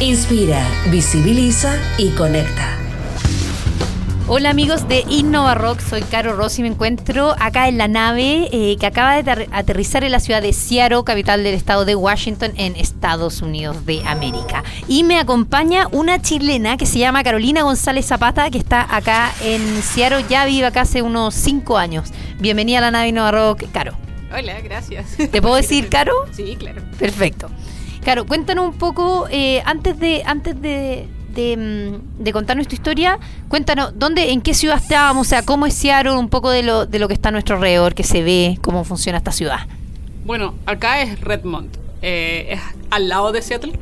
Inspira, visibiliza y conecta. Hola amigos de Innova Rock, soy Caro Rossi, me encuentro acá en la nave eh, que acaba de aterrizar en la ciudad de Seattle, capital del estado de Washington, en Estados Unidos de América. Y me acompaña una chilena que se llama Carolina González Zapata, que está acá en Seattle, ya vive acá hace unos 5 años. Bienvenida a la nave Innova Rock, Caro. Hola, gracias. ¿Te puedo decir Caro? Sí, claro. Perfecto. Caro, cuéntanos un poco, eh, antes de, antes de, Mm, de, contarnos tu historia, cuéntanos, ¿dónde, en qué ciudad estábamos? O sea, ¿cómo es Seattle? Un poco de lo, de lo que está a nuestro alrededor, que se ve, cómo funciona esta ciudad. Bueno, acá es Redmond, eh, es al lado de Seattle,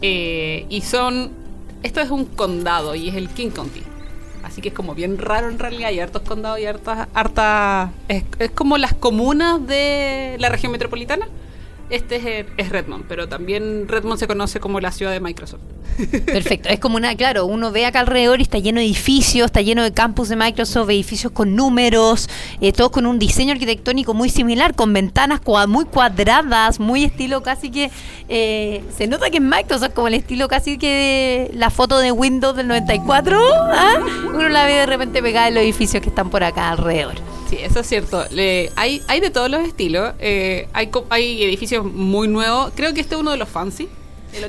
eh, y son, esto es un condado y es el King County. Así que es como bien raro en realidad, hay hartos condados y hartas, harta, es, es como las comunas de la región metropolitana este es, Redmond, pero también Redmond se conoce como la ciudad de Microsoft. Perfecto, es como una, claro, uno ve acá alrededor y está lleno de edificios, está lleno de campus de Microsoft, edificios con números, eh, todos con un diseño arquitectónico muy similar, con ventanas muy cuadradas, muy estilo casi que, eh, se nota que es Microsoft, como el estilo casi que de la foto de Windows del 94, ¿ah? uno la ve de repente pegada en los edificios que están por acá alrededor. Sí, eso es cierto. hay, hay de todos los estilos. Eh, hay, hay edificios muy nuevos. Creo que este es uno de los fancy.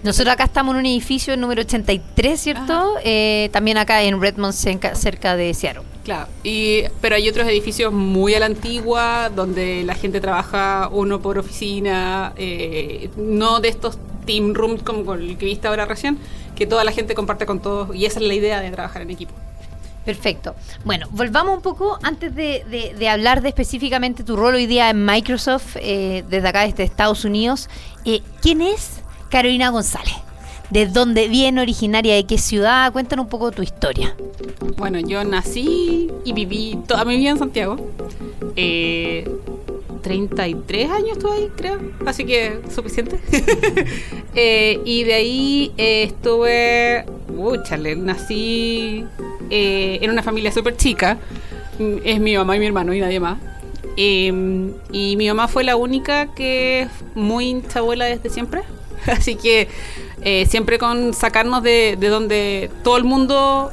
Nosotros acá estamos en un edificio número 83, ¿cierto? Eh, también acá en Redmond, cerca, de Seattle. Claro, y, pero hay otros edificios muy a la antigua, donde la gente trabaja uno por oficina, eh, no de estos team rooms como el que viste ahora recién, que toda la gente comparte con todos, y esa es la idea de trabajar en equipo. Perfecto. Bueno, volvamos un poco antes de, hablar de específicamente tu rol hoy día en Microsoft, eh, desde acá, desde Estados Unidos. Eh, ¿Quién es Carolina González? ¿De dónde viene, originaria de qué ciudad? Cuéntanos un poco tu historia. Bueno, yo nací y viví toda mi vida en Santiago. Eh, 33 años estuve ahí, creo. Así que suficiente. Eh, y de ahí estuve. Uy, chale, nací eh, en una familia súper chica. Es mi mamá y mi hermano y nadie más. Em, y mi mamá fue la única que es muy hincha abuela desde siempre. Así que siempre con sacarnos de, donde todo el mundo.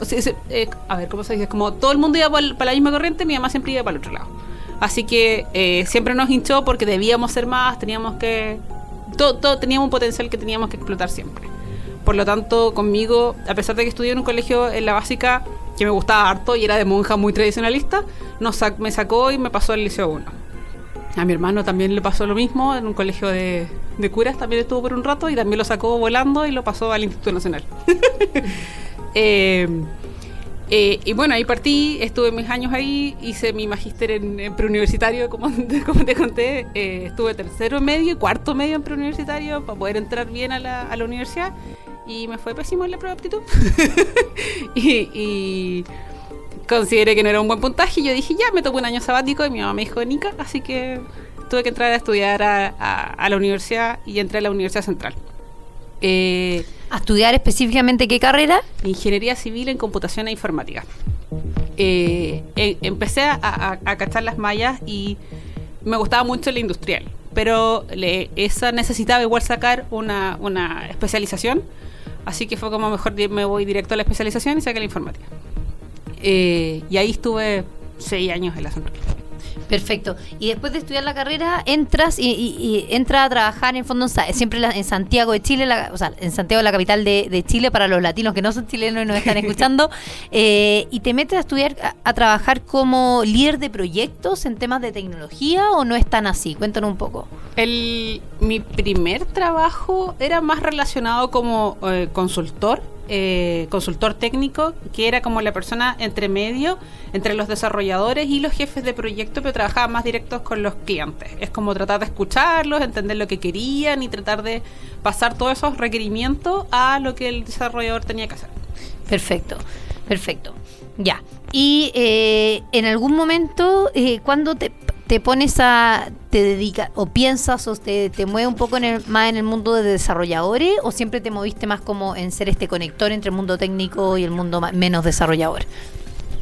a ver, ¿cómo se dice? Como todo el mundo iba para la misma corriente, mi mamá siempre iba para el otro lado. Así que eh, siempre nos hinchó porque debíamos ser más, teníamos que... Todo, teníamos un potencial que teníamos que explotar siempre. Por lo tanto, conmigo, a pesar de que estudié en un colegio en la básica que me gustaba harto y era de monja muy tradicionalista, nos me sacó y me pasó al Liceo 1. A mi hermano también le pasó lo mismo, en un colegio de, de curas también estuvo por un rato y también lo sacó volando y lo pasó al Instituto Nacional. eh, eh, y bueno, ahí partí, estuve mis años ahí, hice mi magíster en, preuniversitario, como, como te conté. Eh, estuve tercero medio y cuarto medio en preuniversitario para poder entrar bien a la, a la universidad. Y me fue pésimo en la prueba de aptitud. y, consideré que no era un buen puntaje. Y yo dije, ya, me tocó un año sabático. Y mi mamá me dijo, Nica, así que tuve que entrar a estudiar a, a la universidad y entré a la Universidad Central. Eh, ¿A estudiar específicamente qué carrera? Ingeniería civil en computación e informática. Eh, eh, empecé a, cachar las mallas y me gustaba mucho la industrial, pero esa necesitaba igual sacar una, especialización, así que fue como mejor me voy directo a la especialización y saqué la informática. y ahí estuve seis años en la central. Perfecto. Y después de estudiar la carrera, entras y, entras a trabajar en fondo siempre en Santiago de Chile, o sea, en Santiago, la capital de, Chile, para los latinos que no son chilenos y nos están escuchando, eh, y te metes a estudiar, a, trabajar como líder de proyectos en temas de tecnología o no es tan así? Cuéntanos un poco. El, mi primer trabajo era más relacionado como eh, consultor eh, consultor técnico, que era como la persona entre medio, entre los desarrolladores y los jefes de proyecto, pero trabajaba más directos con los clientes. Es como tratar de escucharlos, entender lo que querían y tratar de pasar todos esos requerimientos a lo que el desarrollador tenía que hacer. Perfecto, perfecto. Ya. Y eh, en algún momento, eh, cuando te, te pones a, te dedicas o piensas o te, te mueve un poco en el, más en el mundo de desarrolladores o siempre te moviste más como en ser este conector entre el mundo técnico y el mundo menos desarrollador?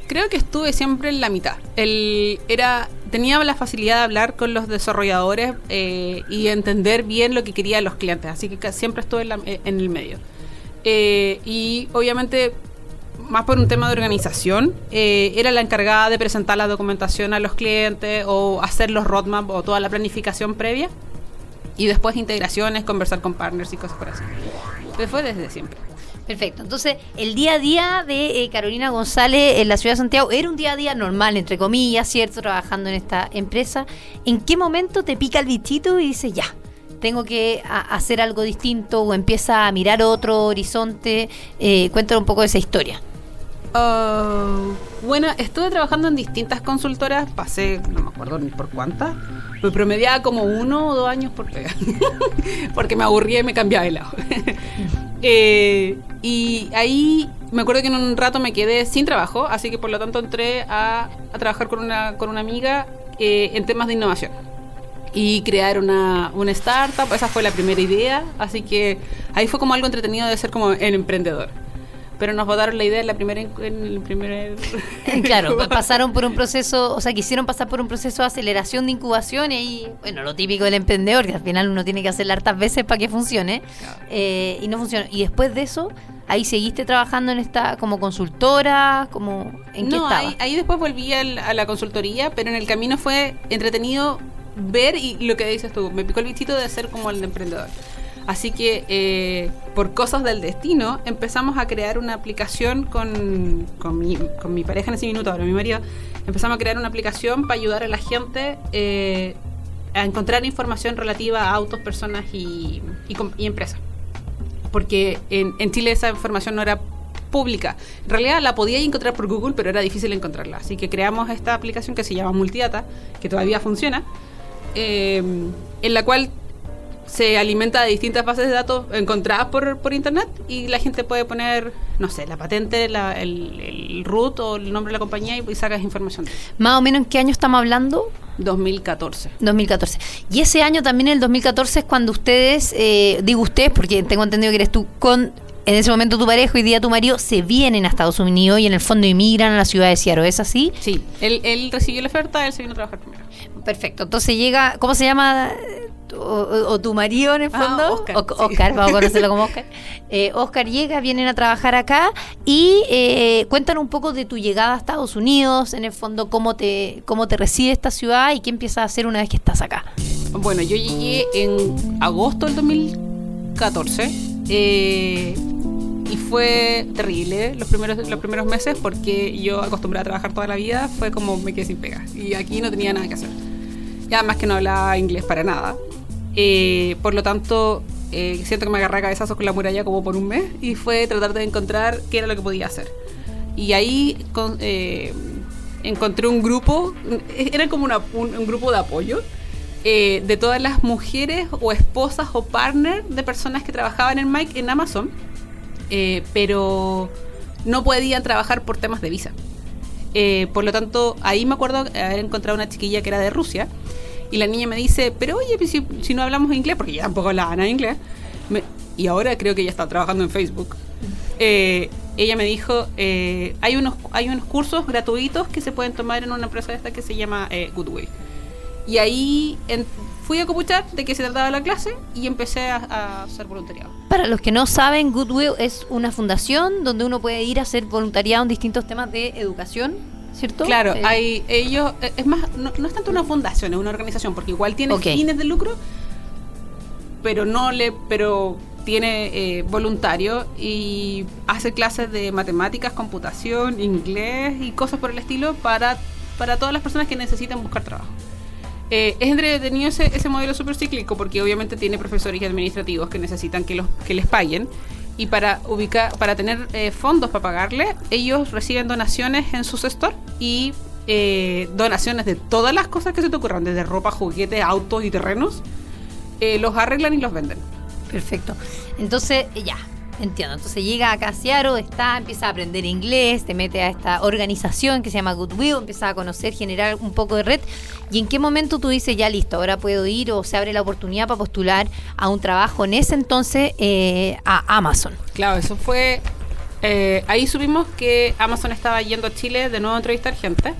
Creo que estuve siempre en la mitad. El, era, tenía la facilidad de hablar con los desarrolladores eh, y entender bien lo que querían los clientes, así que siempre estuve en, la- eh, en el medio. Eh, y obviamente, más por un tema de organización, eh, era la encargada de presentar la documentación a los clientes o hacer los roadmap o toda la planificación previa. Y después integraciones, conversar con partners y cosas por así. Pero fue desde siempre. Perfecto. Entonces, el día a día de eh, Carolina González en la ciudad de Santiago era un día a día normal, entre comillas, ¿cierto? Trabajando en esta empresa. ¿En qué momento te pica el bichito y dices, ya, tengo que hacer algo distinto o empieza a mirar otro horizonte? Eh, un poco de esa historia. Oh, bueno, estuve trabajando en distintas consultoras, pasé, no me acuerdo ni por cuántas, me promediaba como uno o dos años por pega, porque me aburría y me cambiaba de lado. Eh, y ahí me acuerdo que en un rato me quedé sin trabajo, así que por lo tanto entré a, a trabajar con una, con una amiga eh, en temas de innovación y crear una, una startup. Esa fue la primera idea, así que ahí fue como algo entretenido de ser como el emprendedor. Pero nos votaron la idea en la primera en el primer Claro, pa- pasaron por un proceso, o sea, quisieron pasar por un proceso de aceleración de incubación y ahí, bueno, lo típico del emprendedor, que al final uno tiene que hacerlo hartas veces para que funcione, eh, y no funcionó. Y después de eso, ahí seguiste trabajando en esta, como consultora, como, ¿en qué no, estaba? ahí, ahí después volví al- a la consultoría, pero en el camino fue entretenido ver y lo que dices tú, me picó el bichito de ser como el emprendedor. Así que eh, por cosas del destino empezamos a crear una aplicación con, con, mi, con mi pareja en ese minuto, ahora mi marido, empezamos a crear una aplicación para ayudar a la gente eh, a encontrar información relativa a autos, personas y, y y empresas porque en, en Chile esa información no era pública. En realidad la podía encontrar por Google, pero era difícil encontrarla. Así que creamos esta aplicación que se llama Multidata, que todavía funciona, eh, en la cual se alimenta de distintas bases de datos encontradas por, por internet y la gente puede poner, no sé, la patente, la- el, el root o el nombre de la compañía y, y sacas información. Más o menos en qué año estamos hablando? 2014. 2014. Y ese año también, el 2014, es cuando ustedes, eh, digo ustedes, porque tengo entendido que eres tú, con en ese momento tu pareja, hoy día tu marido, se vienen a Estados Unidos y en el fondo inmigran a la ciudad de Seattle, ¿es así? Sí, él, él recibió la oferta, él se vino a trabajar primero. Perfecto. Entonces llega, ¿cómo se llama? O, o- tu marido en el Ah, fondo. Oscar, O- sí. Oscar, vamos a conocerlo como Oscar. Eh, Oscar llega, vienen a trabajar acá y eh, cuéntanos un poco de tu llegada a Estados Unidos, en el fondo, cómo te, cómo te recibe esta ciudad y qué empiezas a hacer una vez que estás acá. Bueno, yo llegué en agosto del 2014 eh, y fue terrible los primeros, los primeros meses porque yo acostumbrada a trabajar toda la vida fue como me quedé sin pega y aquí no tenía nada que hacer. Y además que no hablaba inglés para nada. Eh, por lo tanto, eh, siento que me agarré a cabezazos con la muralla como por un mes y fue tratar de encontrar qué era lo que podía hacer. Y ahí con- eh, encontré un grupo, era como una- un, un grupo de apoyo eh, de todas las mujeres o esposas o partners de personas que trabajaban en Mike en Amazon, eh, pero no podían trabajar por temas de visa. Eh, por lo tanto, ahí me acuerdo haber encontrado una chiquilla que era de Rusia y la niña me dice, pero oye, pues si, si no hablamos inglés, porque ya tampoco hablaba nada inglés, me- y ahora creo que ella está trabajando en Facebook. Eh, ella me dijo, eh, hay, unos, hay unos cursos gratuitos que se pueden tomar en una empresa esta que se llama eh, Goodwill. Y ahí en- fui a copuchar de qué se trataba la clase y empecé a, a hacer voluntariado. Para los que no saben, Goodwill es una fundación donde uno puede ir a hacer voluntariado en distintos temas de educación, ¿cierto? Claro, Eh, hay ellos, eh, es más, no, no es tanto una fundación, es una organización, porque igual tiene fines de lucro, pero no le, pero tiene eh, voluntario y hace clases de matemáticas, computación, inglés y cosas por el estilo para, para todas las personas que necesitan buscar trabajo. Eh, es entretenido ese, ese modelo súper cíclico porque obviamente tiene profesores y administrativos que necesitan que, los, que les paguen Y para ubicar, para tener eh, fondos para pagarle, ellos reciben donaciones en sus stores y eh, donaciones de todas las cosas que se te ocurran, desde ropa, juguetes, autos y terrenos, eh, los arreglan y los venden. Perfecto. Entonces, ya, entiendo. Entonces llega acá a Seattle, está, empieza a aprender inglés, te mete a esta organización que se llama Goodwill, empieza a conocer, generar un poco de red. ¿Y en qué momento tú dices, ya listo, ahora puedo ir o se abre la oportunidad para postular a un trabajo en ese entonces eh, a Amazon? Claro, eso fue. eh, ahí supimos que Amazon estaba yendo a Chile de nuevo a entrevistar gente.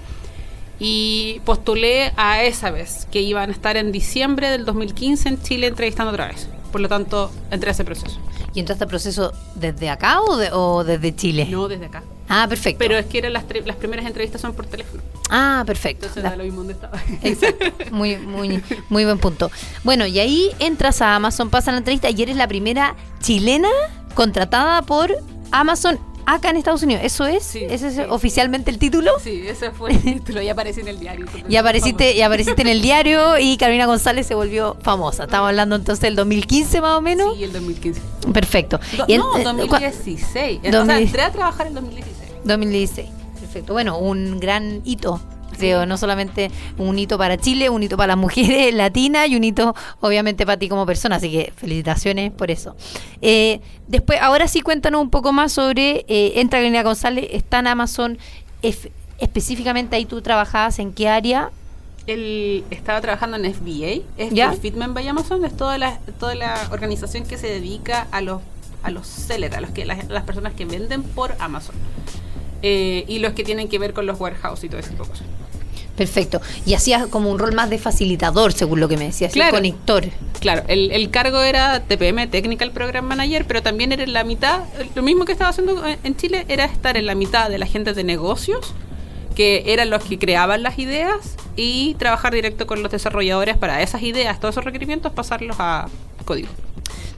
Y postulé a esa vez, que iban a estar en diciembre del 2015 en Chile entrevistando otra vez. Por lo tanto, entré a ese proceso. ¿Y entraste al proceso desde acá o, de- o desde Chile? No desde acá. Ah, perfecto. Pero es que eran las, las primeras entrevistas son por teléfono. ah, perfecto. Entonces da lo mismo donde estaba. Exacto, muy, muy, muy buen punto. Bueno, y ahí entras a Amazon, pasa la entrevista y eres la primera chilena contratada por Amazon acá en Estados Unidos. ¿Eso es? Sí, ¿Ese es sí. oficialmente el título? Sí, ese fue el título. Ya aparece en el diario. Y apareciste, y apareciste en el diario y Carolina González se volvió famosa. Estamos hablando entonces del 2015 más o menos. Sí, el 2015. Perfecto. Do- Y no, eh, 2016. O 2000. sea, entré a trabajar en 2016. 2016. Perfecto. Bueno, un gran hito. Creo, no solamente un hito para Chile, un hito para las mujeres latinas y un hito obviamente para ti como persona, así que felicitaciones por eso. Eh, después, ahora sí cuéntanos un poco más sobre, eh, entra Carolina González, está en Amazon, específicamente ahí tú trabajabas en qué área, Él estaba trabajando en FBA, es ¿Ya? Fitment by Amazon, es toda la, toda la organización que se dedica a los, a los sellers, a los que, las, las personas que venden por Amazon. Eh, y los que tienen que ver con los warehouse y todo ese tipo de cosas. Perfecto, y hacías como un rol más de facilitador, según lo que me decías, el Claro. conector. Claro, el, el cargo era TPM, Technical Program Manager, pero también era en la mitad, lo mismo que estaba haciendo en- en Chile, era estar en la mitad de la gente de negocios, que eran los que creaban las ideas, y trabajar directo con los desarrolladores para esas ideas, todos esos requerimientos, pasarlos a código.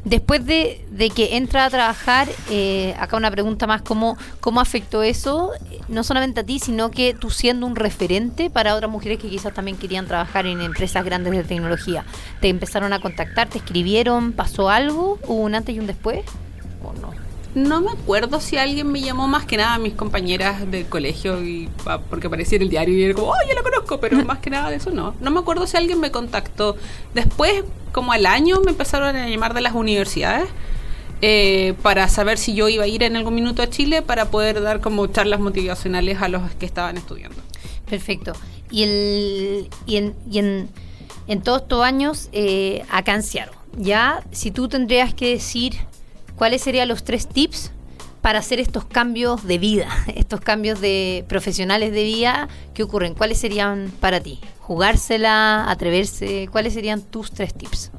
Después de, de que entra a trabajar, eh, acá una pregunta más, ¿cómo, ¿cómo afectó eso? No solamente a ti, sino que tú siendo un referente para otras mujeres que quizás también querían trabajar en empresas grandes de tecnología. ¿Te empezaron a contactar? ¿Te escribieron? ¿Pasó algo? ¿Hubo un antes y un después? ¿O no? No me acuerdo si alguien me llamó más que nada mis compañeras del colegio y porque aparecía en el diario y era como, oh, yo la conozco, pero más que nada de eso no. No me acuerdo si alguien me contactó. Después, como al año, me empezaron a llamar de las universidades eh, para saber si yo iba a ir en algún minuto a Chile para poder dar como charlas motivacionales a los que estaban estudiando. Perfecto. Y, el, y, en, y en, en todos estos años, eh, acá en Seattle, ya, si tú tendrías que decir cuáles serían los tres tips para hacer estos cambios de vida, estos cambios de profesionales de vida, ¿qué ocurren? ¿Cuáles serían para ti? ¿Jugársela? ¿Atreverse? ¿Cuáles serían tus tres tips?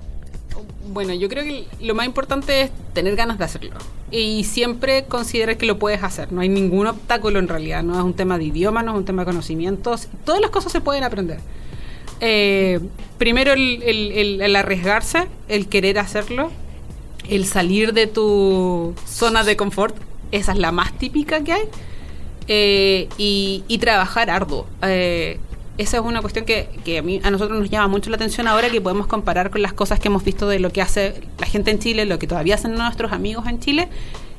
Bueno, yo creo que lo más importante es tener ganas de hacerlo. Y siempre considerar que lo puedes hacer. No hay ningún obstáculo en realidad. No es un tema de idioma, no es un tema de conocimientos. Todas las cosas se pueden aprender. Eh, primero el arriesgarse, el querer hacerlo, el salir de tu zona de confort. Esa es la más típica que hay. Eh, y, y trabajar arduo. Eh, esa es una cuestión que, que a, mí, a nosotros nos llama mucho la atención ahora que podemos comparar con las cosas que hemos visto de lo que hace la gente en Chile, lo que todavía hacen nuestros amigos en Chile.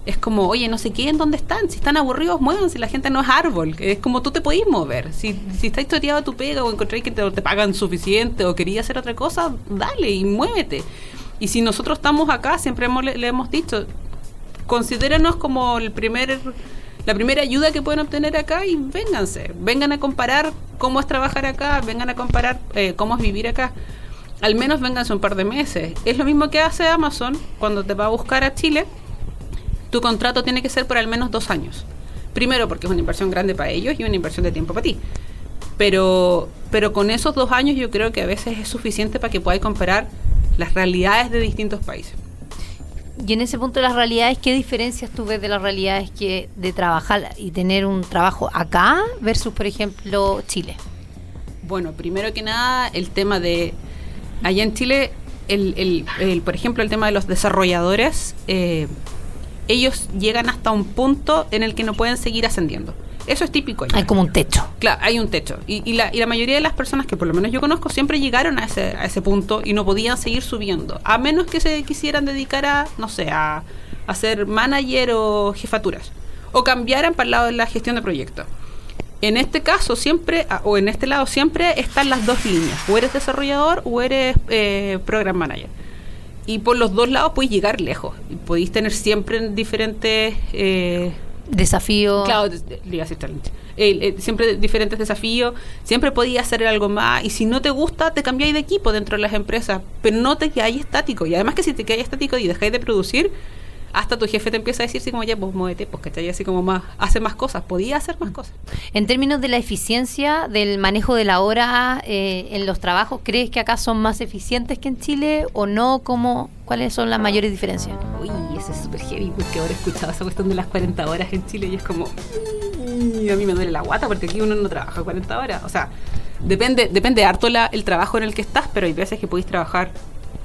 Es como, oye, no sé qué, ¿en dónde están? Si están aburridos, muévanse. La gente no es árbol. Es como tú te podís mover. Si, si está historiado tu pega o encontráis que te, te pagan suficiente o querías hacer otra cosa, dale y muévete. Y si nosotros estamos acá, siempre hemos- le, hemos dicho, considérenos como el primer la primera ayuda que pueden obtener acá y vénganse, vengan a comparar cómo es trabajar acá, vengan a comparar eh, cómo es vivir acá. Al menos vénganse un par de meses. Es lo mismo que hace Amazon cuando te va a buscar a Chile. Tu contrato tiene que ser por al menos dos años. Primero porque es una inversión grande para ellos y una inversión de tiempo para ti. Pero, pero con esos dos años yo creo que a veces es suficiente para que podáis comparar las realidades de distintos países. Y en ese punto de las realidades, ¿qué diferencias tú ves de las realidades que de trabajar y tener un trabajo acá versus, por ejemplo, Chile? Bueno, primero que nada, el tema de. Allá en Chile, el, el- el- por ejemplo, el tema de los desarrolladores, eh, ellos llegan hasta un punto en el que no pueden seguir ascendiendo. Eso es típico allá. Hay como un techo. Claro, hay un techo. Y, y la, y la mayoría de las personas que por lo menos yo conozco siempre llegaron a ese, a ese punto y no podían seguir subiendo. A menos que se quisieran dedicar a, no sé, a, a ser manager o jefaturas, o cambiaran para el lado de la gestión de proyectos. En este caso siempre, o en este lado siempre están las dos líneas, o eres desarrollador o eres eh, program manager. Y por los dos lados puedes llegar lejos, podéis tener siempre diferentes... Eh, Desafíos. Claro, de- de- le iba a decir challenge. Eh, siempre diferentes desafíos, siempre podías hacer algo más y si no te gusta te cambiáis de equipo dentro de las empresas, pero no te quedáis estático y además que si te quedáis estático y dejáis de producir, hasta tu jefe te empieza a decir así como ya pues muévete, pues que así como más, hace más cosas, podía hacer más cosas. En términos de la eficiencia del manejo de la hora eh, en los trabajos, ¿crees que acá son más eficientes que en Chile o no? ¿Cómo, ¿Cuáles son las mayores diferencias? Uy, eso es súper heavy porque ahora he escuchado esa cuestión de las 40 horas en Chile y es como. mm, a mí me duele la guata porque aquí uno no trabaja 40 horas. O sea, depende, depende harto la, el trabajo en el que estás, pero hay veces que podéis trabajar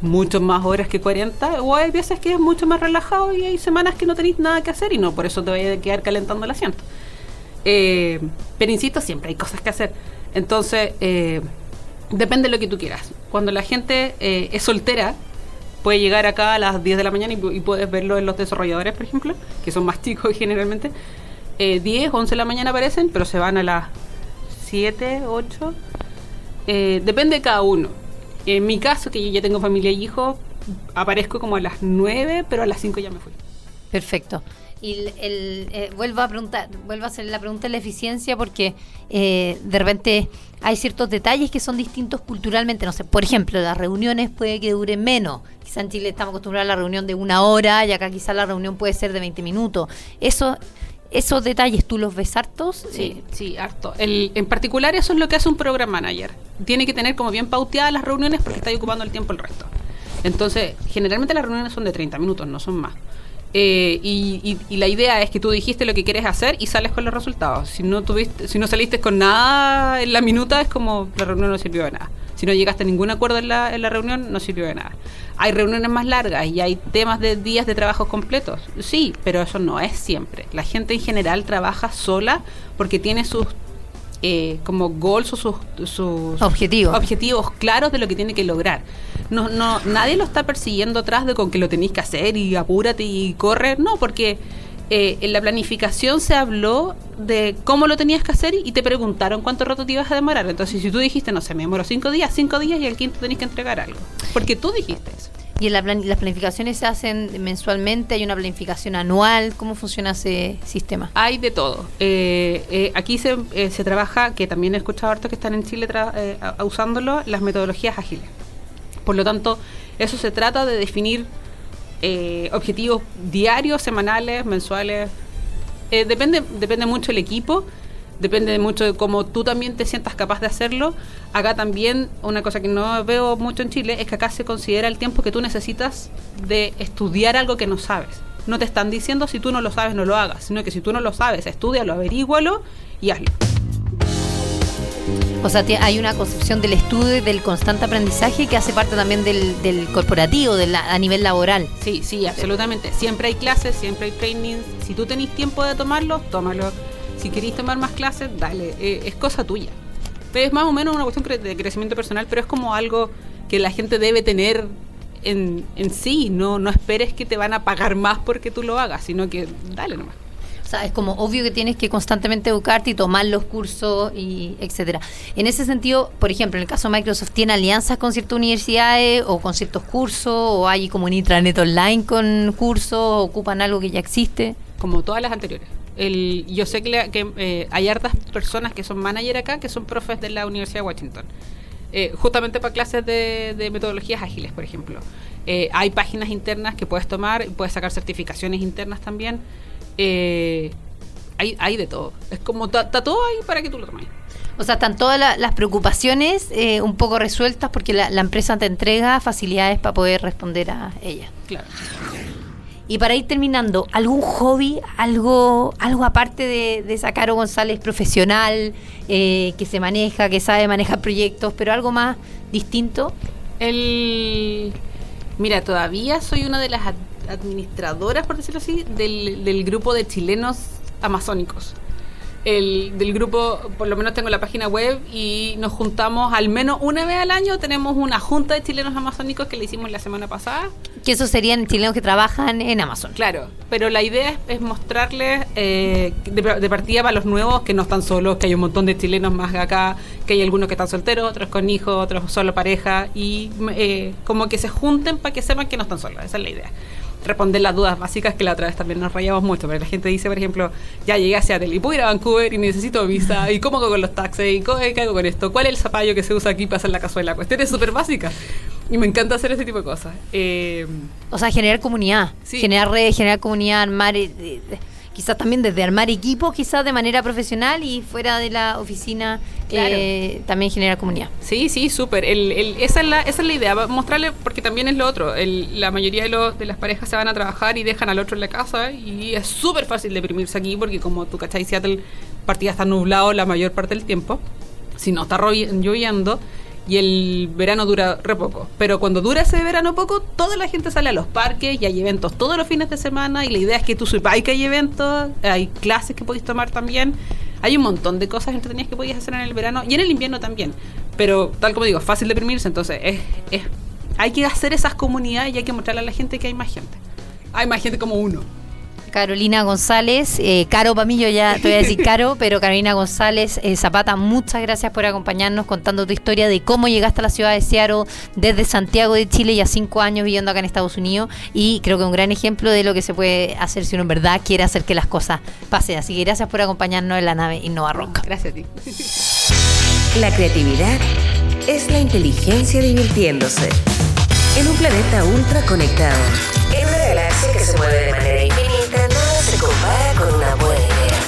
mucho más horas que 40 o hay veces que es mucho más relajado y hay semanas que no tenéis nada que hacer y no, por eso te vayas a quedar calentando el asiento. Eh, pero insisto, siempre hay cosas que hacer. Entonces, eh, depende de lo que tú quieras. Cuando la gente eh, es soltera, puede llegar acá a las 10 de la mañana y, y puedes verlo en los desarrolladores, por ejemplo, que son más chicos generalmente. Eh, 10, 11 de la mañana aparecen, pero se van a las 7, 8. Eh, depende de cada uno. En mi caso, que yo ya tengo familia y hijos, aparezco como a las 9, pero a las 5 ya me fui. Perfecto. Y el, eh, vuelvo a preguntar, vuelvo a hacer la pregunta de la eficiencia porque eh, de repente hay ciertos detalles que son distintos culturalmente. No sé, por ejemplo, las reuniones puede que duren menos. Quizá en Chile estamos acostumbrados a la reunión de una hora y acá quizá la reunión puede ser de 20 minutos. Eso, esos detalles, ¿tú los ves hartos? Sí, sí, harto. El, en particular eso es lo que hace un program manager. Tiene que tener como bien pauteadas las reuniones porque está ahí ocupando el tiempo el resto. Entonces, generalmente las reuniones son de 30 minutos, no son más. Eh, y, la idea es que tú dijiste lo que quieres hacer y sales con los resultados. Si no tuviste, si no saliste con nada en la minuta, es como la reunión no sirvió de nada. Si no llegaste a ningún acuerdo en la, en la reunión, no sirvió de nada. Hay reuniones más largas y hay temas de días de trabajo completos. Sí, pero eso no es siempre. La gente en general trabaja sola porque tiene sus eh, como goals o sus, sus Objetivos. objetivos claros de lo que tiene que lograr. No, no, nadie lo está persiguiendo atrás de con que lo tenéis que hacer y apúrate y corre. No, porque eh, en la planificación se habló de cómo lo tenías que hacer y te preguntaron cuánto rato te ibas a demorar. Entonces, si tú dijiste, no sé, me demoro cinco días, cinco días y al quinto tenés que entregar algo. Porque tú dijiste eso. Y la plan- las planificaciones se hacen mensualmente, hay una planificación anual. ¿Cómo funciona ese sistema? Hay de todo. Eh, eh, aquí se, eh, se trabaja, que también he escuchado harto que están en Chile usándolo, las metodologías ágiles. Por lo tanto, eso se trata de definir objetivos diarios, semanales, mensuales. Depende, depende mucho el equipo, depende mucho de cómo tú también te sientas capaz de hacerlo. Acá también, una cosa que no veo mucho en Chile es que acá se considera el tiempo que tú necesitas de estudiar algo que no sabes. No te están diciendo si tú no lo sabes, no lo hagas, sino que si tú no lo sabes, estudialo, averígualo y hazlo. O sea, hay una concepción del estudio y del constante aprendizaje que hace parte también del, del corporativo, de la- a nivel laboral. Sí, sí, absolutamente. Siempre hay clases, siempre hay trainings. Si tú tenés tiempo de tomarlo, tómalo. Si queréis tomar más clases, dale. Eh, es cosa tuya. Es más o menos una cuestión de crecimiento personal, pero es como algo que la gente debe tener en, en sí. No, no esperes que te van a pagar más porque tú lo hagas, sino que dale nomás. O sea, es como obvio que tienes que constantemente educarte y tomar los cursos y etcétera. En ese sentido, por ejemplo, en el caso de Microsoft, ¿tiene alianzas con ciertas universidades o con ciertos cursos? ¿O hay como un intranet online con cursos? ¿O ocupan algo que ya existe? como todas las anteriores. El, yo sé que, eh, hay hartas personas que son manager acá que son profes de la Universidad de Washington. Eh, justamente para clases de, de metodologías ágiles, por ejemplo. Eh, hay páginas internas que puedes tomar, puedes sacar certificaciones internas también. Eh, hay, hay de todo. Es como, está todo ahí para que tú lo tomes. O sea, están todas la- las preocupaciones un poco resueltas porque la, la empresa te entrega facilidades para poder responder a ellas. Claro. Y para ir terminando, ¿algún hobby, algo, algo aparte de, de Sacaro González profesional, eh, que se maneja, que sabe manejar proyectos, pero algo más distinto? El, mira, todavía soy una de las ad- administradoras, por decirlo así, del grupo de chilenos amazónicos. El, del grupo, por lo menos tengo la página web y nos juntamos al menos una vez al año. Tenemos una junta de chilenos amazónicos que le hicimos la semana pasada. Que esos serían chilenos que trabajan en Amazon. Claro, pero la idea es, es mostrarles eh, de, de partida para los nuevos que no están solos, que hay un montón de chilenos más acá, que hay algunos que están solteros, otros con hijos, otros solo pareja, y eh, como que se junten para que sepan que no están solos. Esa es la idea responder las dudas básicas que la otra vez también nos rayamos mucho. Porque la gente dice, por ejemplo, ya llegué a Seattle y puedo ir a Vancouver y necesito visa. ¿Y cómo hago con los taxis? ¿Y cómo, qué hago con esto? ¿Cuál es el zapallo que se usa aquí para hacer la cazuela? Cuestiones súper básicas. Y me encanta hacer ese tipo de cosas. Eh, O sea, generar comunidad, Sí. generar redes, generar comunidad, armar, eh, eh, quizás también desde armar equipos, quizás de manera profesional y fuera de la oficina, Claro. eh, también generar comunidad. Sí, sí, súper. El, el- esa, es la, esa es la idea, mostrarle, porque también es lo otro. El- la mayoría de, los- de las parejas se van a trabajar y dejan al otro en la casa y es súper fácil deprimirse aquí porque como tú cachai, Seattle partida está nublado la mayor parte del tiempo, si no está lloviendo y el verano dura re poco. Pero cuando dura ese verano poco, toda la gente sale a los parques y hay eventos todos los fines de semana y la idea es que tú sepáis que hay eventos, hay clases que podéis tomar también. Hay un montón de cosas entretenidas que podéis hacer en el verano y en el invierno también. Pero tal como digo, fácil deprimirse, entonces es, es- hay que hacer esas comunidades y hay que mostrarle a la gente que hay más gente. Hay más gente como uno. Carolina González, eh, Caro para mí, yo ya te voy a decir Caro, pero Carolina González eh, Zapata, muchas gracias por acompañarnos contando tu historia de cómo llegaste a la ciudad de Seattle desde Santiago de Chile, ya cinco años viviendo acá en Estados Unidos y creo que un gran ejemplo de lo que se puede hacer si uno en verdad quiere hacer que las cosas pasen. Así que gracias por acompañarnos en la nave Innova Rock. Gracias a ti. La creatividad es la inteligencia divirtiéndose. En un planeta ultra conectado. En una galaxia que se mueve de manera